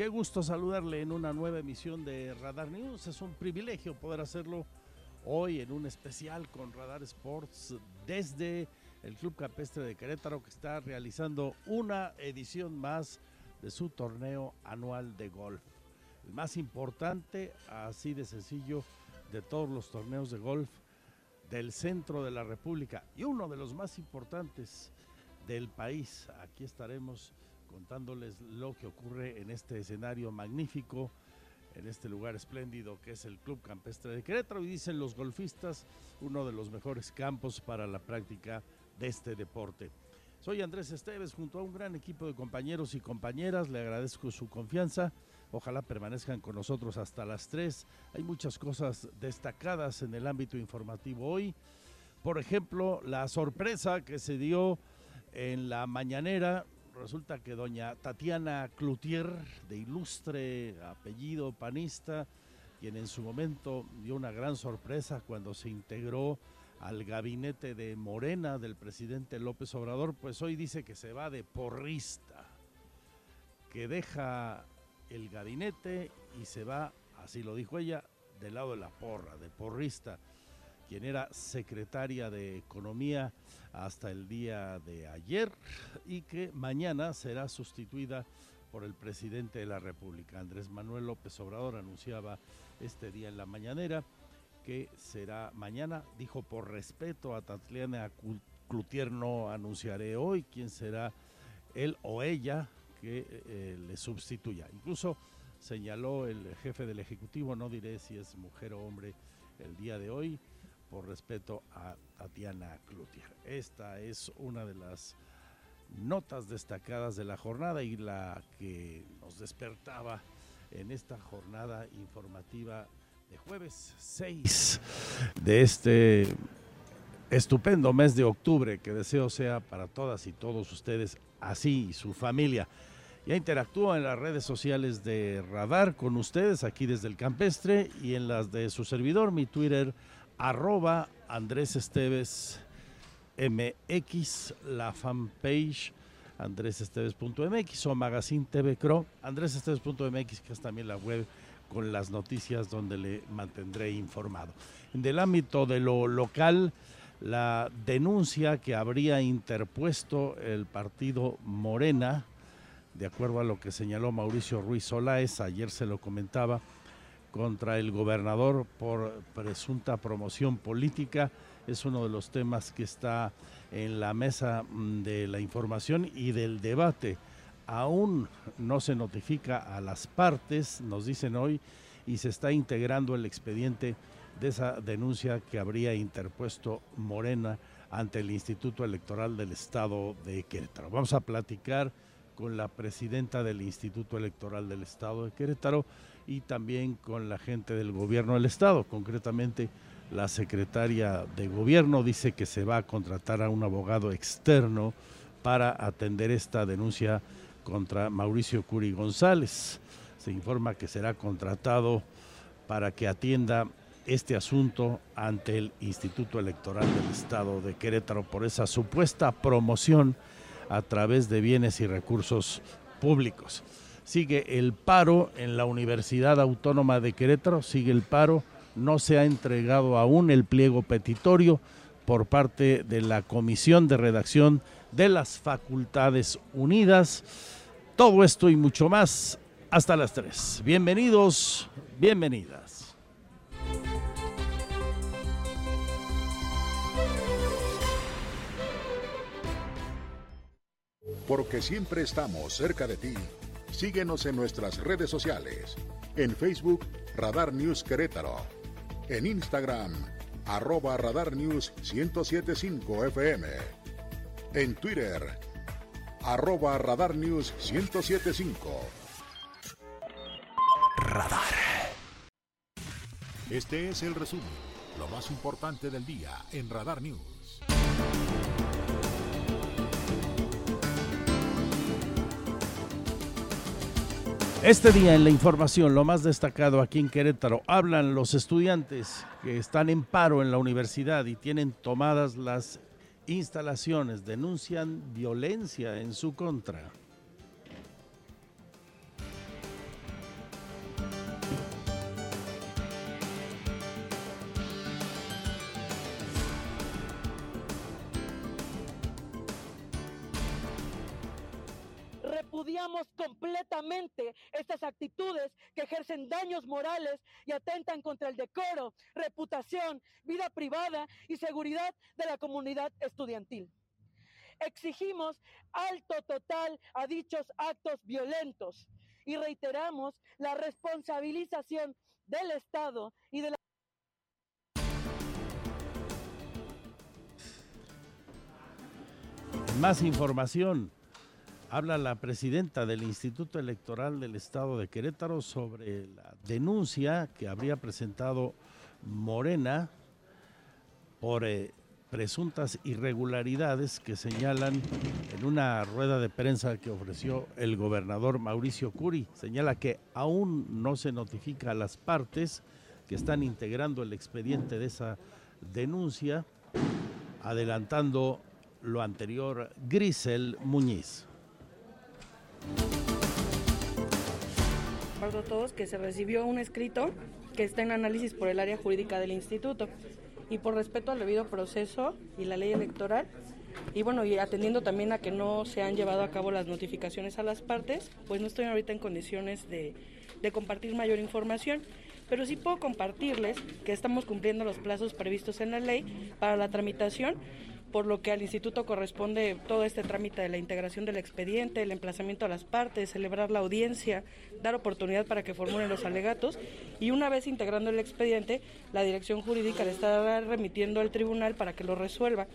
Qué gusto saludarle en una nueva emisión de Radar News. Es un privilegio poder hacerlo hoy en un especial con Radar Sports desde el Club Campestre de Querétaro que está realizando una edición más de su torneo anual de golf. El más importante, así de sencillo, de todos los torneos de golf del centro de la República y uno de los más importantes del país. Aquí estaremos contándoles lo que ocurre en este escenario magnífico, en este lugar espléndido que es el Club Campestre de Querétaro y dicen los golfistas uno de los mejores campos para la práctica de este deporte. Soy Andrés Esteves junto a un gran equipo de compañeros y compañeras, le agradezco su confianza, ojalá permanezcan con nosotros hasta las 3. Hay muchas cosas destacadas en el ámbito informativo hoy, por ejemplo, la sorpresa que se dio en la mañanera resulta que doña Tatiana Cloutier, de ilustre apellido panista, quien en su momento dio una gran sorpresa cuando se integró al gabinete de Morena del presidente López Obrador, pues hoy dice que se va de porrista, que deja el gabinete y se va, así lo dijo ella, del lado de la porra, de porrista quien era secretaria de Economía hasta el día de ayer y que mañana será sustituida por el presidente de la República. Andrés Manuel López Obrador anunciaba este día en la mañanera que será mañana, dijo por respeto a Tatiana Cloutier no anunciaré hoy quién será él o ella que eh, le sustituya. Incluso señaló el jefe del Ejecutivo, no diré si es mujer o hombre el día de hoy, por respeto a Tatiana Cloutier. Esta es una de las notas destacadas de la jornada y la que nos despertaba en esta jornada informativa de jueves 6 de este estupendo mes de octubre que deseo sea para todas y todos ustedes así y su familia. Ya interactúa en las redes sociales de Radar con ustedes aquí desde el campestre y en las de su servidor, mi Twitter arroba Andrés Esteves MX, la fanpage andresesteves.mx o Magazine TV Cro, andresesteves.mx, que es también la web con las noticias donde le mantendré informado. En el ámbito de lo local, la denuncia que habría interpuesto el partido Morena, de acuerdo a lo que señaló Mauricio Ruiz Solaes, ayer se lo comentaba, contra el gobernador por presunta promoción política. Es uno de los temas que está en la mesa mm, de la información y del debate. Aún no se notifica a las partes, nos dicen hoy, y se está integrando el expediente de esa denuncia que habría interpuesto Morena ante el Instituto Electoral del Estado de Querétaro. Vamos a platicar con la presidenta del Instituto Electoral del Estado de Querétaro y también con la gente del gobierno del Estado. Concretamente, la secretaria de gobierno dice que se va a contratar a un abogado externo para atender esta denuncia contra Mauricio Curi González. Se informa que será contratado para que atienda este asunto ante el Instituto Electoral del Estado de Querétaro por esa supuesta promoción a través de bienes y recursos públicos. Sigue el paro en la Universidad Autónoma de Querétaro, sigue el paro, no se ha entregado aún el pliego petitorio por parte de la Comisión de Redacción de las Facultades Unidas. Todo esto y mucho más hasta las 3. Bienvenidos, bienvenidas. Porque siempre estamos cerca de ti. Síguenos en nuestras redes sociales. En Facebook, Radar News Querétaro. En Instagram, arroba Radar News 1075 FM. En Twitter, arroba Radar News 1075. Radar. Este es el resumen, lo más importante del día en Radar News. Este día en la información, lo más destacado aquí en Querétaro, hablan los estudiantes que están en paro en la universidad y tienen tomadas las instalaciones, denuncian violencia en su contra. Completamente estas actitudes que ejercen daños morales y atentan contra el decoro, reputación, vida privada y seguridad de la comunidad estudiantil. Exigimos alto total a dichos actos violentos y reiteramos la responsabilización del Estado y de la Más información habla la presidenta del Instituto Electoral del Estado de Querétaro sobre la denuncia que habría presentado Morena por eh, presuntas irregularidades que señalan en una rueda de prensa que ofreció el gobernador Mauricio Curi. Señala que aún no se notifica a las partes que están integrando el expediente de esa denuncia, adelantando lo anterior Grisel Muñiz. Recuerdo a todos que se recibió un escrito que está en análisis por el área jurídica del instituto. Y por respeto al debido proceso y la ley electoral y bueno, y atendiendo también a que no se han llevado a cabo las notificaciones a las partes, pues no estoy ahorita en condiciones de, de compartir mayor información. Pero sí puedo compartirles que estamos cumpliendo los plazos previstos en la ley para la tramitación por lo que al instituto corresponde todo este trámite de la integración del expediente, el emplazamiento a las partes, celebrar la audiencia, dar oportunidad para que formulen los alegatos y una vez integrando el expediente, la dirección jurídica le estará remitiendo al tribunal para que lo resuelva.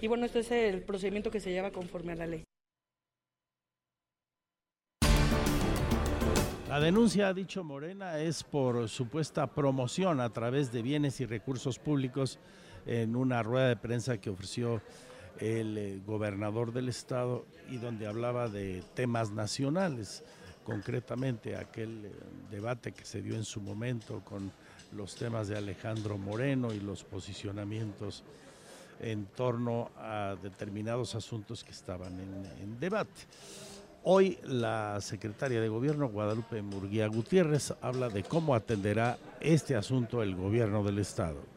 Y bueno, este es el procedimiento que se lleva conforme a la ley. La denuncia, ha dicho Morena, es por supuesta promoción a través de bienes y recursos públicos en una rueda de prensa que ofreció el eh, gobernador del estado y donde hablaba de temas nacionales, concretamente aquel eh, debate que se dio en su momento con los temas de Alejandro Moreno y los posicionamientos en torno a determinados asuntos que estaban en, en debate. Hoy la secretaria de Gobierno, Guadalupe Murguía Gutiérrez, habla de cómo atenderá este asunto el gobierno del Estado.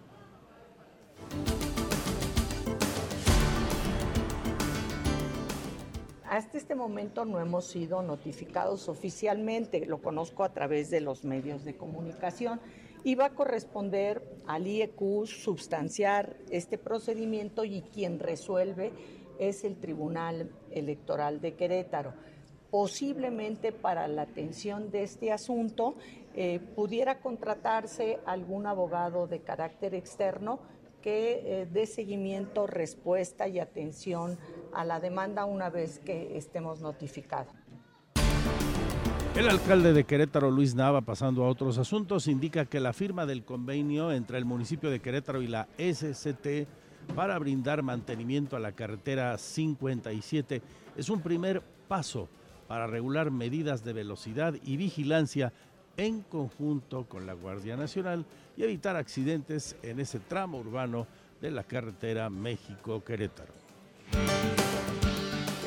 Hasta este momento no hemos sido notificados oficialmente, lo conozco a través de los medios de comunicación y va a corresponder al IEQ substanciar este procedimiento y quien resuelve es el Tribunal Electoral de Querétaro. Posiblemente para la atención de este asunto eh, pudiera contratarse algún abogado de carácter externo que eh, dé seguimiento, respuesta y atención a la demanda una vez que estemos notificados. El alcalde de Querétaro, Luis Nava, pasando a otros asuntos, indica que la firma del convenio entre el municipio de Querétaro y la SCT para brindar mantenimiento a la carretera 57 es un primer paso para regular medidas de velocidad y vigilancia en conjunto con la Guardia Nacional y evitar accidentes en ese tramo urbano de la carretera México-Querétaro.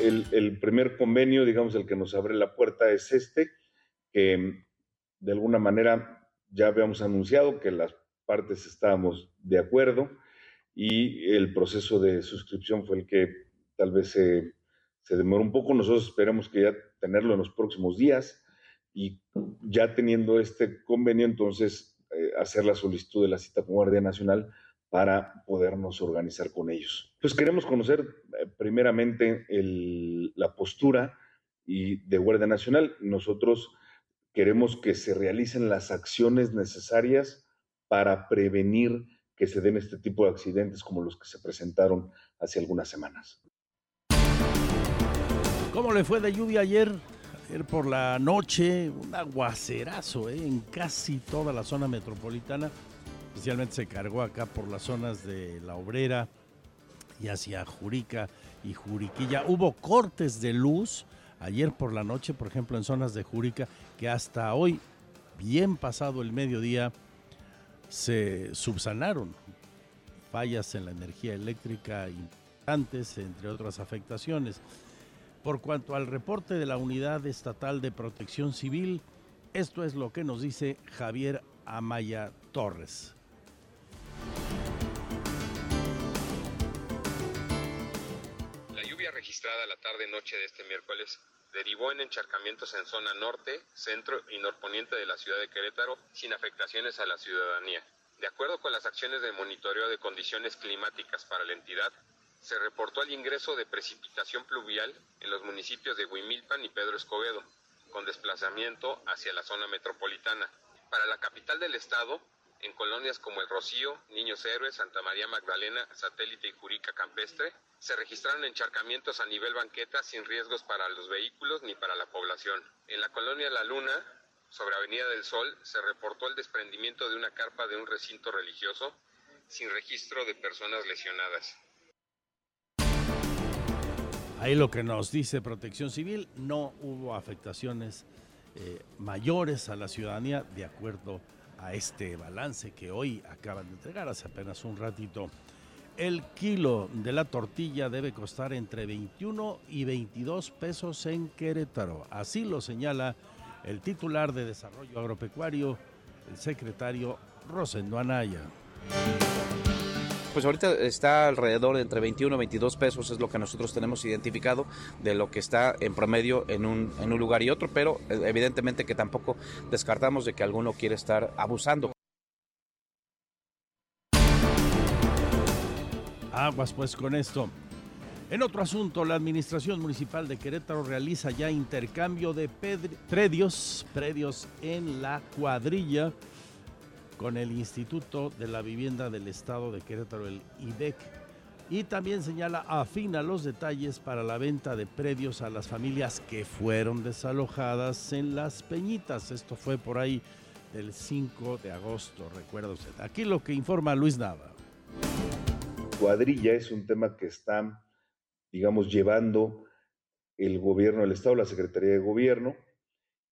El, primer convenio, digamos, el que nos abre la puerta es este, que de alguna manera ya habíamos anunciado que las partes estábamos de acuerdo y el proceso de suscripción fue el que tal vez se, se demoró un poco. Nosotros esperamos que ya tenerlo en los próximos días y ya teniendo este convenio, entonces eh, hacer la solicitud de la cita con Guardia Nacional para podernos organizar con ellos. Pues queremos conocer eh, primeramente la postura y de Guardia Nacional. Nosotros queremos que se realicen las acciones necesarias para prevenir que se den este tipo de accidentes como los que se presentaron hace algunas semanas. ¿Cómo le fue de lluvia ayer? Ayer por la noche, un aguacerazo ¿eh? en casi toda la zona metropolitana. Especialmente se cargó acá por las zonas de La Obrera y hacia Jurica y Juriquilla. Hubo cortes de luz ayer por la noche, por ejemplo, en zonas de Jurica, que hasta hoy, bien pasado el mediodía, se subsanaron fallas en la energía eléctrica importantes, entre otras afectaciones. Por cuanto al reporte de la Unidad Estatal de Protección Civil, esto es lo que nos dice Javier Amaya Torres. La lluvia registrada la tarde-noche de este miércoles derivó en encharcamientos en zona norte, centro y norponiente de la ciudad de Querétaro sin afectaciones a la ciudadanía. De acuerdo con las acciones de monitoreo de condiciones climáticas para la entidad, se reportó el ingreso de precipitación pluvial en los municipios de Huimilpan y Pedro Escobedo, con desplazamiento hacia la zona metropolitana. Para la capital del estado, en colonias como El Rocío, Niños Héroes, Santa María Magdalena, Satélite y Jurica Campestre, se registraron encharcamientos a nivel banqueta sin riesgos para los vehículos ni para la población. En la colonia La Luna, sobre Avenida del Sol, se reportó el desprendimiento de una carpa de un recinto religioso sin registro de personas lesionadas. Ahí lo que nos dice Protección Civil, no hubo afectaciones eh, mayores a la ciudadanía de acuerdo a este balance que hoy acaban de entregar hace apenas un ratito. El kilo de la tortilla debe costar entre 21 y 22 pesos en Querétaro. Así lo señala el titular de Desarrollo Agropecuario, el secretario Rosendo Anaya. Pues ahorita está alrededor de entre 21 y 22 pesos, es lo que nosotros tenemos identificado de lo que está en promedio en un, en un lugar y otro, pero eh, evidentemente que tampoco descartamos de que alguno quiere estar abusando. Aguas pues con esto. En otro asunto, la Administración Municipal de Querétaro realiza ya intercambio de predios, predios en la cuadrilla con el Instituto de la Vivienda del Estado de Querétaro, el IDEC, y también señala afina los detalles para la venta de predios a las familias que fueron desalojadas en Las Peñitas. Esto fue por ahí del 5 de agosto, recuerda usted. Aquí lo que informa Luis Nava. Cuadrilla es un tema que está, digamos, llevando el gobierno del Estado, la Secretaría de Gobierno,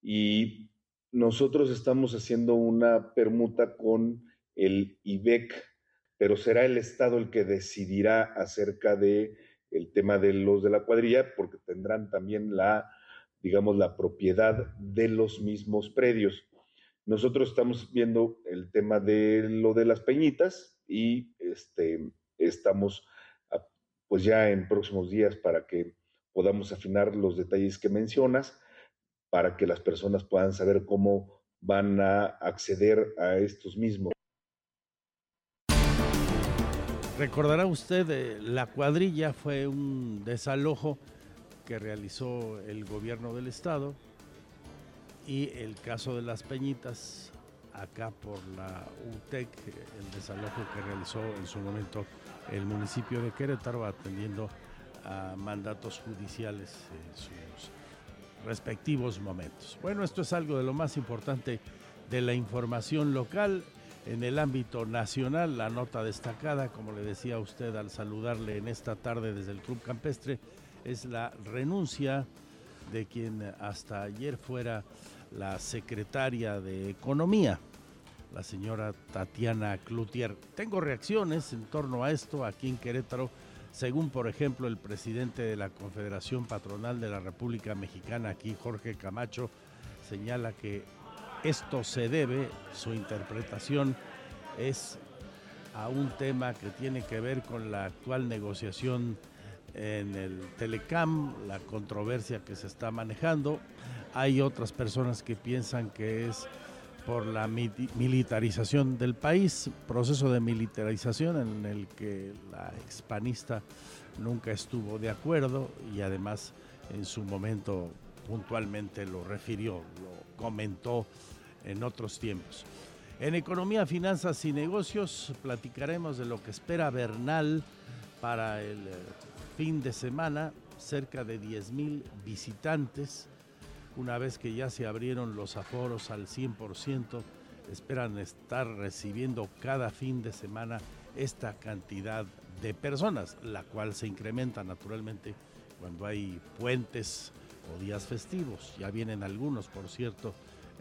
y nosotros estamos haciendo una permuta con el IBEC, pero será el Estado el que decidirá acerca de el tema de los de la cuadrilla, porque tendrán también la, digamos, la propiedad de los mismos predios. Nosotros estamos viendo el tema de lo de las peñitas y este, estamos pues ya en próximos días para que podamos afinar los detalles que mencionas para que las personas puedan saber cómo van a acceder a estos mismos. Recordará usted, eh, la cuadrilla fue un desalojo que realizó el gobierno del estado y el caso de las peñitas acá por la UTEC, el desalojo que realizó en su momento el municipio de Querétaro atendiendo a mandatos judiciales respectivos momentos. Bueno, esto es algo de lo más importante de la información local. En el ámbito nacional, la nota destacada, como le decía a usted al saludarle en esta tarde desde el Club Campestre, es la renuncia de quien hasta ayer fuera la secretaria de Economía, la señora Tatiana Cloutier. Tengo reacciones en torno a esto aquí en Querétaro según por ejemplo el presidente de la Confederación Patronal de la República Mexicana, aquí Jorge Camacho, señala que esto se debe, su interpretación es a un tema que tiene que ver con la actual negociación en el Telecam, la controversia que se está manejando. Hay otras personas que piensan que es por la militarización del país, proceso de militarización en el que la expanista nunca estuvo de acuerdo y además en su momento puntualmente lo refirió, lo comentó en otros tiempos. En Economía, Finanzas y Negocios platicaremos de lo que espera Bernal para el eh, fin de semana, cerca de 10 mil visitantes. Una vez que ya se abrieron los aforos al 100%, esperan estar recibiendo cada fin de semana esta cantidad de personas, la cual se incrementa naturalmente cuando hay puentes o días festivos. Ya vienen algunos, por cierto,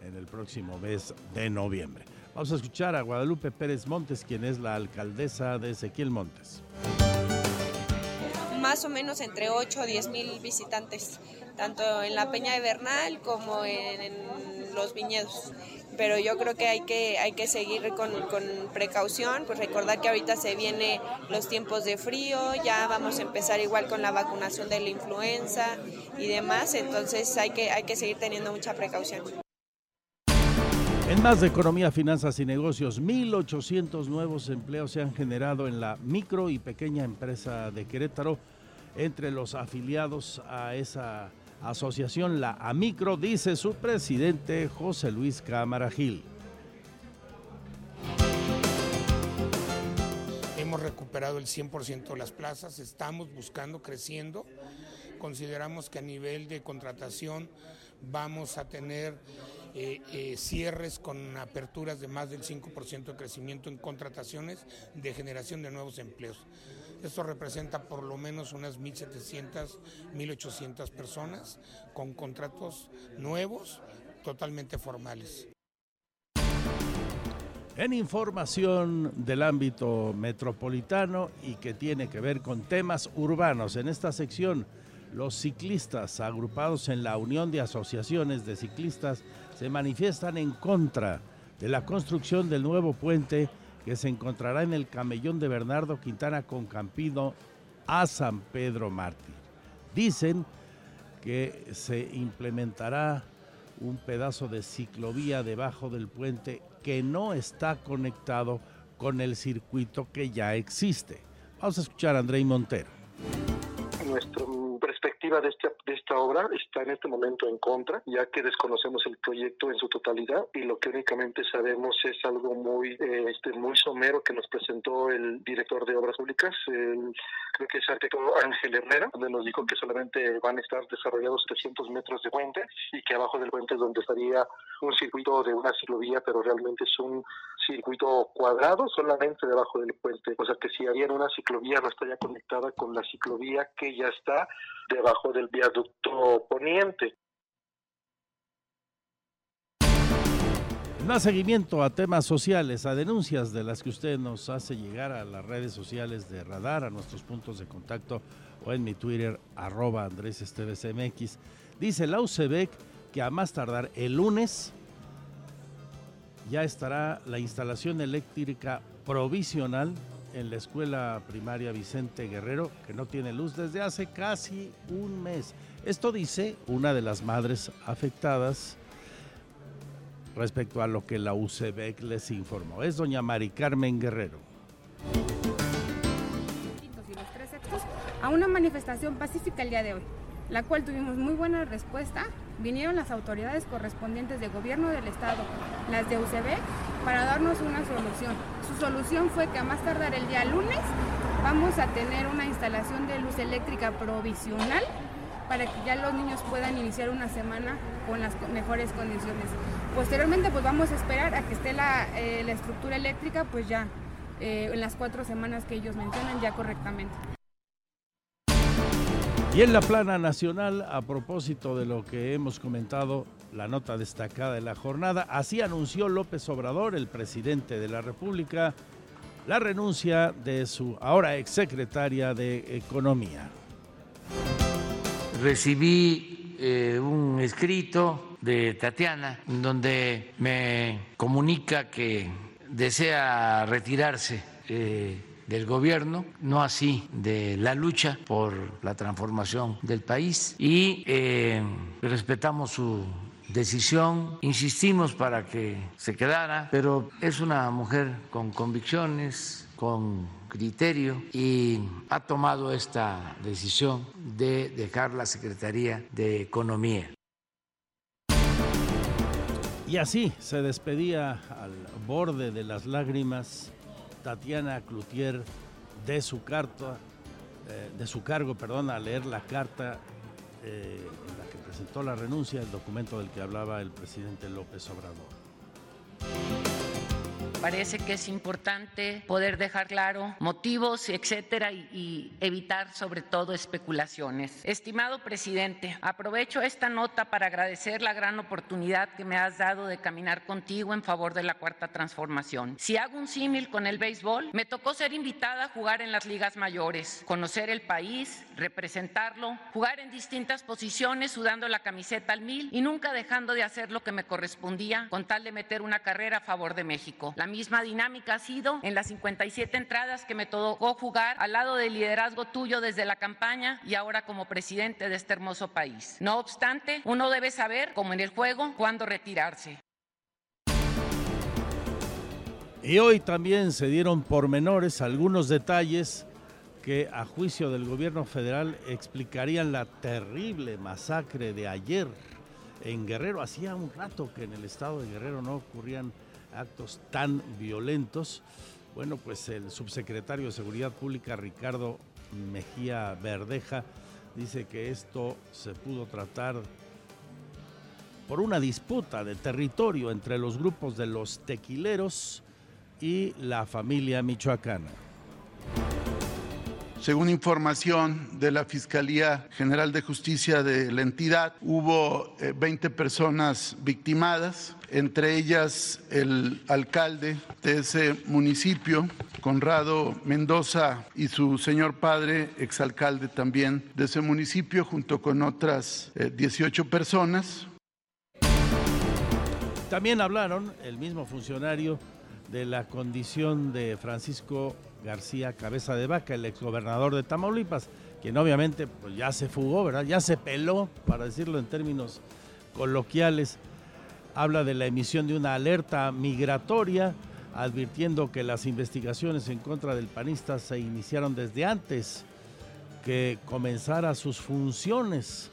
en el próximo mes de noviembre. Vamos a escuchar a Guadalupe Pérez Montes, quien es la alcaldesa de Ezequiel Montes. Más o menos entre 8 o 10 mil visitantes, tanto en la Peña de Bernal como en, los viñedos pero yo creo que hay que, hay que seguir con, con, precaución, pues recordar que ahorita se vienen los tiempos de frío, ya vamos a empezar igual con la vacunación de la influenza y demás, entonces hay que, hay que seguir teniendo mucha precaución. En más de economía, finanzas y negocios, 1.800 nuevos empleos se han generado en la micro y pequeña empresa de Querétaro entre los afiliados a esa asociación, la AMICRO, dice su presidente José Luis Cámara Gil. Hemos recuperado el 100% de las plazas, estamos buscando, creciendo. Consideramos que a nivel de contratación vamos a tener eh, eh, cierres con aperturas de más del 5% de crecimiento en contrataciones de generación de nuevos empleos. Esto representa por lo menos unas 1.700, 1.800 personas con contratos nuevos, totalmente formales. En información del ámbito metropolitano y que tiene que ver con temas urbanos, en esta sección los ciclistas agrupados en la Unión de Asociaciones de Ciclistas se manifiestan en contra de la construcción del nuevo puente que se encontrará en el camellón de Bernardo Quintana con Campido a San Pedro Mártir. Dicen que se implementará un pedazo de ciclovía debajo del puente que no está conectado con el circuito que ya existe. Vamos a escuchar a Andrei Montero. De esta, de esta obra está en este momento en contra, ya que desconocemos el proyecto en su totalidad y lo que únicamente sabemos es algo muy, eh, este, muy somero que nos presentó el director de Obras Públicas, creo que es arquitecto Ángel Herrera, donde nos dijo que solamente van a estar desarrollados 300 metros de puente y que abajo del puente es donde estaría un circuito de una ciclovía, pero realmente es un circuito cuadrado solamente debajo del puente. O sea que si había una ciclovía no estaría conectada con la ciclovía que ya está debajo del viaducto poniente. Da seguimiento a temas sociales, a denuncias de las que usted nos hace llegar a las redes sociales de Radar, a nuestros puntos de contacto o en mi Twitter, arroba Andrés MX. Dice la UCEBEC que a más tardar el lunes ya estará la instalación eléctrica provisional en la escuela primaria Vicente Guerrero, que no tiene luz desde hace casi un mes. Esto dice una de las madres afectadas respecto a lo que la UCEBEC les informó. Es doña Mari Carmen Guerrero. A una manifestación pacífica el día de hoy, la cual tuvimos muy buena respuesta. Vinieron las autoridades correspondientes de gobierno del estado, las de UCEBEC, para darnos una solución. Su solución fue que a más tardar el día lunes vamos a tener una instalación de luz eléctrica provisional para que ya los niños puedan iniciar una semana con las mejores condiciones. Posteriormente pues vamos a esperar a que esté la, eh, estructura eléctrica pues ya eh, en las cuatro semanas que ellos mencionan ya correctamente. Y en la plana nacional, a propósito de lo que hemos comentado, la nota destacada de la jornada, así anunció López Obrador, el presidente de la República, la renuncia de su ahora exsecretaria de Economía. Recibí eh, un escrito de Tatiana donde me comunica que desea retirarse eh, del gobierno, no así de la lucha por la transformación del país y eh, respetamos su decisión, insistimos para que se quedara, pero es una mujer con convicciones, con criterio y ha tomado esta decisión de dejar la Secretaría de Economía. Y así se despedía al borde de las lágrimas Tatiana Cloutier de su carta, eh, de su cargo, perdón, a leer la carta eh, en la que presentó la renuncia, el documento del que hablaba el presidente López Obrador. Parece que es importante poder dejar claro motivos, etcétera, y, y, evitar sobre todo especulaciones. Estimado presidente, aprovecho esta nota para agradecer la gran oportunidad que me has dado de caminar contigo en favor de la cuarta transformación. Si hago un símil con el béisbol, me tocó ser invitada a jugar en las ligas mayores, conocer el país, representarlo, jugar en distintas posiciones sudando la camiseta al mil y nunca dejando de hacer lo que me correspondía con tal de meter una carrera a favor de México. La misma dinámica ha sido en las 57 entradas que me tocó jugar al lado del liderazgo tuyo desde la campaña y ahora como presidente de este hermoso país. No obstante, uno debe saber, como en el juego, cuándo retirarse. Y hoy también se dieron pormenores algunos detalles que a juicio del gobierno federal explicarían la terrible masacre de ayer en Guerrero. Hacía un rato que en el estado de Guerrero no ocurrían actos tan violentos. Bueno, pues el subsecretario de Seguridad Pública, Ricardo Mejía Verdeja, dice que esto se pudo tratar por una disputa de territorio entre los grupos de los tequileros y la familia michoacana. Según información de la Fiscalía General de Justicia de la entidad, hubo 20 personas victimadas, entre ellas el alcalde de ese municipio, Conrado Mendoza, y su señor padre, exalcalde también de ese municipio, junto con otras 18 personas. También hablaron el mismo funcionario de la condición de Francisco García Cabeza de Vaca, el exgobernador de Tamaulipas, quien obviamente pues, ya se fugó, ¿verdad? Ya se peló, para decirlo en términos coloquiales. Habla de la emisión de una alerta migratoria, advirtiendo que las investigaciones en contra del panista se iniciaron desde antes que comenzara sus funciones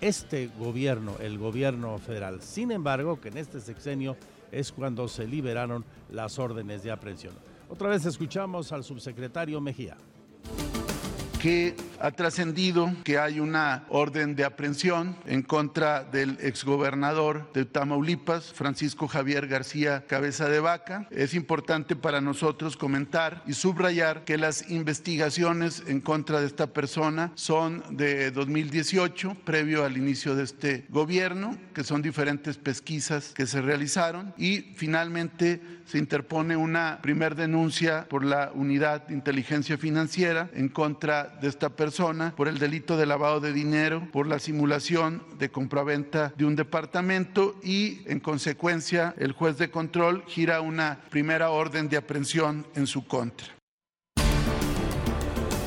este gobierno, el gobierno federal. Sin embargo, que en este sexenio es cuando se liberaron las órdenes de aprehensión. Otra vez escuchamos al subsecretario Mejía que ha trascendido que hay una orden de aprehensión en contra del exgobernador de Tamaulipas, Francisco Javier García Cabeza de Vaca. Es importante para nosotros comentar y subrayar que las investigaciones en contra de esta persona son de 2018, previo al inicio de este gobierno, que son diferentes pesquisas que se realizaron y finalmente se interpone una primer denuncia por la Unidad de Inteligencia Financiera en contra de esta persona por el delito de lavado de dinero, por la simulación de compraventa de un departamento y en consecuencia el juez de control gira una primera orden de aprehensión en su contra.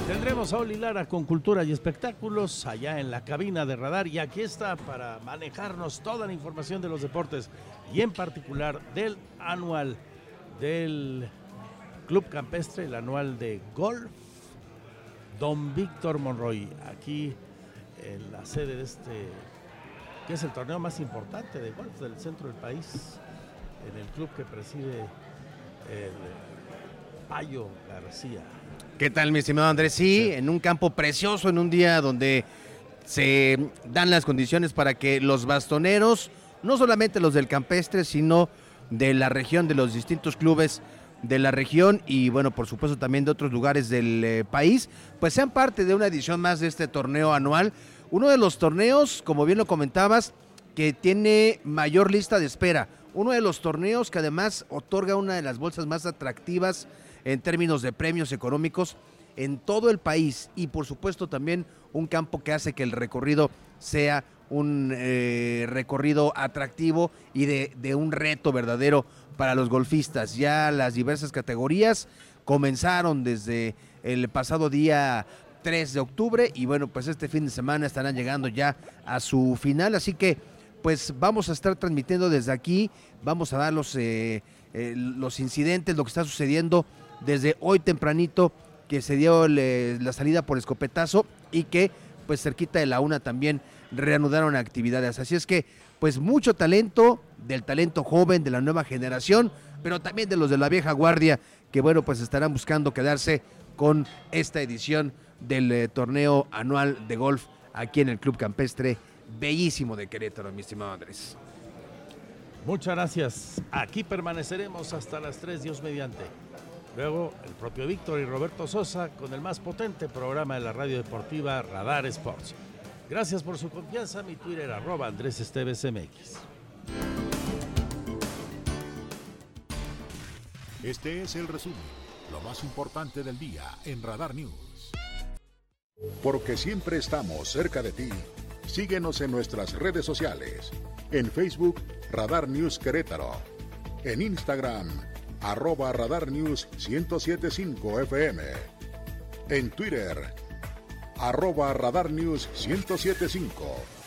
Tendremos a Oli Lara con Cultura y Espectáculos allá en la cabina de radar y aquí está para manejarnos toda la información de los deportes y en particular del anual del Club Campestre, el anual de golf don Víctor Monroy, aquí en la sede de este, que es el torneo más importante de golf del centro del país, en el club que preside el Payo García. ¿Qué tal, mi estimado Andrés? Sí, en un campo precioso, en un día donde se dan las condiciones para que los bastoneros, no solamente los del campestre, sino de la región, de los distintos clubes, de la región y bueno, por supuesto también de otros lugares del eh, país, pues sean parte de una edición más de este torneo anual. Uno de los torneos, como bien lo comentabas, que tiene mayor lista de espera. Uno de los torneos que además otorga una de las bolsas más atractivas en términos de premios económicos en todo el país y por supuesto también un campo que hace que el recorrido sea un eh, recorrido atractivo y de, un reto verdadero para los golfistas. Ya las diversas categorías comenzaron desde el pasado día 3 de octubre y bueno, pues este fin de semana estarán llegando ya a su final, así que pues vamos a estar transmitiendo desde aquí, vamos a dar los, eh, eh, los incidentes, lo que está sucediendo desde hoy tempranito que se dio la salida por escopetazo y que pues cerquita de la una también reanudaron actividades. Así es que pues mucho talento, del talento joven, de la nueva generación, pero también de los de la vieja guardia, que bueno, pues estarán buscando quedarse con esta edición del eh, torneo anual de golf aquí en el Club Campestre, bellísimo de Querétaro, mi estimado Andrés. Muchas gracias. Aquí permaneceremos hasta las 3, Dios mediante. Luego el propio Víctor y Roberto Sosa con el más potente programa de la radio deportiva Radar Sports. Gracias por su confianza. Mi Twitter arroba Andrés Esteves MX. Este es el resumen, lo más importante del día en Radar News. Porque siempre estamos cerca de ti, síguenos en nuestras redes sociales. En Facebook, Radar News Querétaro. En Instagram, arroba Radar News 1075 FM. En Twitter, arroba Radar News 1075